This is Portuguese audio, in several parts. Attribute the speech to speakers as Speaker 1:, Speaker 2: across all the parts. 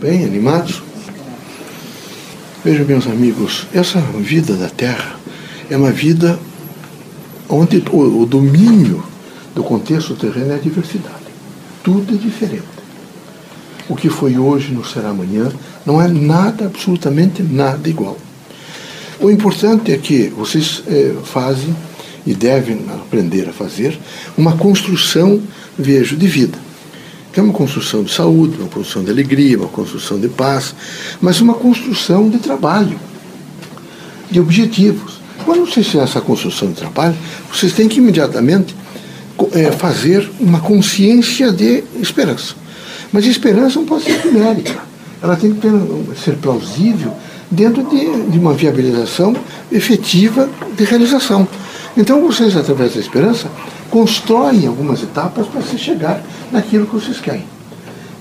Speaker 1: Bem, animados? Vejam, meus amigos, essa vida da Terra é uma vida onde o, o domínio do contexto terreno é a diversidade. Tudo é diferente. O que foi hoje não será amanhã, não é nada, absolutamente nada igual. O importante é que vocês é, fazem e devem aprender a fazer uma construção, vejo, de vida. Que é uma construção de saúde, uma construção de alegria, uma construção de paz, mas uma construção de trabalho, de objetivos. Quando vocês fizerem essa construção de trabalho, vocês têm que imediatamente é, fazer uma consciência de esperança. Mas esperança não pode ser numérica. Ela tem que ter, ser plausível dentro de, de uma viabilização efetiva de realização. Então vocês, através da esperança, constroem algumas etapas para se chegar naquilo que vocês querem.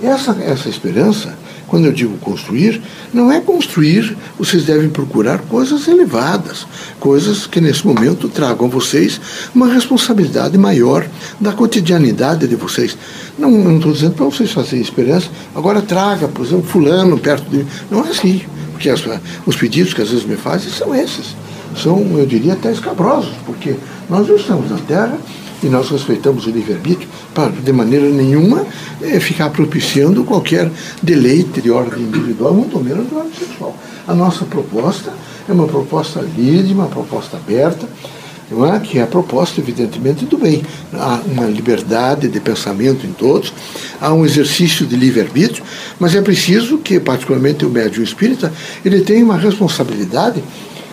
Speaker 1: Essa, essa esperança, quando eu digo construir, não é construir, vocês devem procurar coisas elevadas, coisas que nesse momento tragam a vocês uma responsabilidade maior da cotidianidade de vocês. Não estou dizendo para vocês fazerem esperança, agora traga, por exemplo, fulano perto de mim. Não é assim, porque as, os pedidos que às vezes me fazem são esses. São, eu diria, até escabrosos, porque nós não estamos na Terra e nós respeitamos o livre-arbítrio para, de maneira nenhuma, é, ficar propiciando qualquer deleite de ordem individual, muito menos de ordem sexual. A nossa proposta é uma proposta livre, uma proposta aberta, é? que é a proposta, evidentemente, do bem. Há uma liberdade de pensamento em todos, há um exercício de livre-arbítrio, mas é preciso que, particularmente o médium espírita, ele tenha uma responsabilidade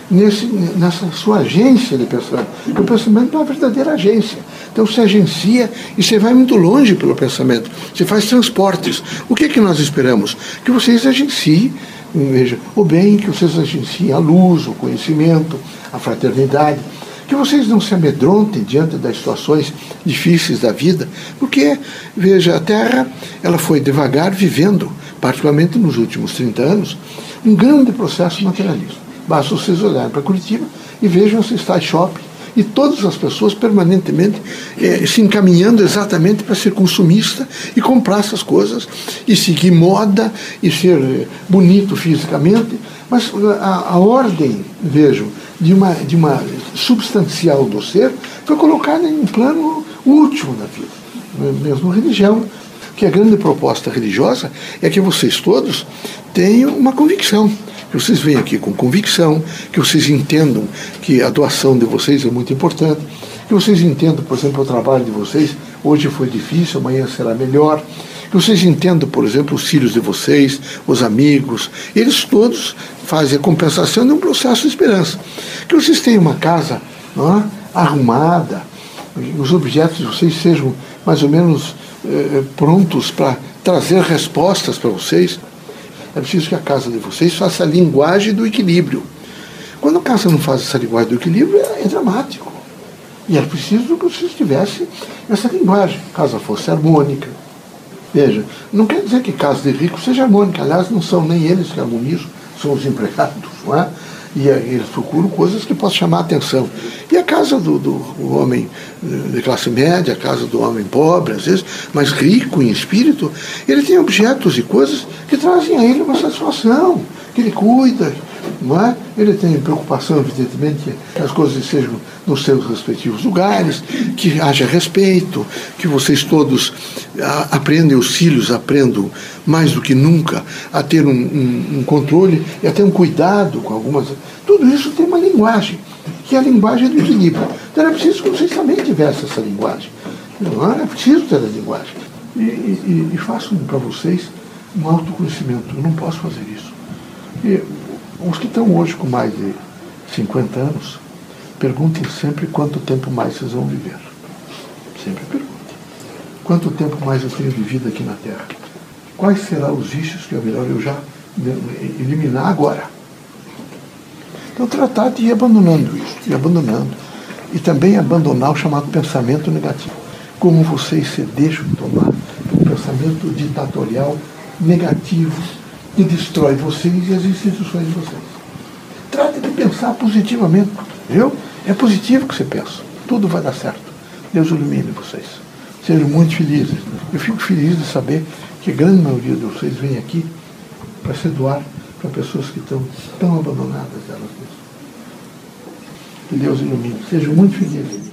Speaker 1: nesse, nessa sua agência de pensamento. Porque o pensamento é uma verdadeira agência. Então você agencia e você vai muito longe pelo pensamento. Você faz transportes. O que é que nós esperamos? Que vocês agenciem veja, o bem, que vocês agenciem a luz, o conhecimento, a fraternidade. Que vocês não se amedrontem diante das situações difíceis da vida, porque, veja, a Terra ela foi devagar vivendo, particularmente nos últimos 30 anos, um grande processo materialista. Basta vocês olharem para Curitiba e vejam esse style shopping e todas as pessoas permanentemente eh, se encaminhando exatamente para ser consumista e comprar essas coisas e seguir moda e ser eh, bonito fisicamente, mas a, a ordem, vejam, de uma, de uma substancial do ser foi colocada em um plano último da vida, mesmo religião. Que a grande proposta religiosa é que vocês todos tenham uma convicção que vocês venham aqui com convicção, que vocês entendam que a doação de vocês é muito importante, que vocês entendam, por exemplo, o trabalho de vocês, hoje foi difícil, amanhã será melhor, que vocês entendam, por exemplo, os filhos de vocês, os amigos, eles todos fazem a compensação de um processo de esperança. Que vocês tenham uma casa é, arrumada, os objetos de vocês sejam mais ou menos eh, prontos para trazer respostas para vocês. É preciso que a casa de vocês faça a linguagem do equilíbrio. Quando a casa não faz essa linguagem do equilíbrio, é, é dramático. E é preciso que vocês tivessem essa linguagem. Casa fosse harmônica. Veja, não quer dizer que casa de rico seja harmônica. Aliás, não são nem eles que harmonizam, são os empregados, não é? E eles procuram coisas que possam chamar a atenção. E a casa do, do homem eh, de classe média, a casa do homem pobre, às vezes, mas rico em espírito, ele tem objetos e coisas que trazem a ele uma satisfação, que ele cuida, não é? Ele tem preocupação, evidentemente, que as coisas sejam nos seus respectivos lugares, que haja respeito, que vocês todos aprendem, os filhos aprendam mais do que nunca a ter um, um, um controle e até um cuidado com algumas. Tudo isso tem uma linguagem, que é a linguagem do equilíbrio. Então é preciso que vocês também tivessem essa linguagem. Não é preciso ter a linguagem. E, e, e faço para vocês um autoconhecimento. Eu não posso fazer isso. E os que estão hoje com mais de 50 anos, perguntem sempre quanto tempo mais vocês vão viver. Sempre perguntem. Quanto tempo mais eu tenho vivido aqui na Terra? Quais serão os vícios que é melhor eu já eliminar agora? Então, tratar de ir abandonando isso, ir abandonando. E também abandonar o chamado pensamento negativo. Como vocês se deixam tomar um pensamento ditatorial negativo que destrói vocês e as instituições de vocês. Trate de pensar positivamente, viu? É positivo que você pensa. Tudo vai dar certo. Deus ilumine vocês. Sejam muito felizes. Eu fico feliz de saber que a grande maioria de vocês vem aqui para se doar para pessoas que estão tão abandonadas elas mesmas. Que Deus ilumine. Sejam muito felizes.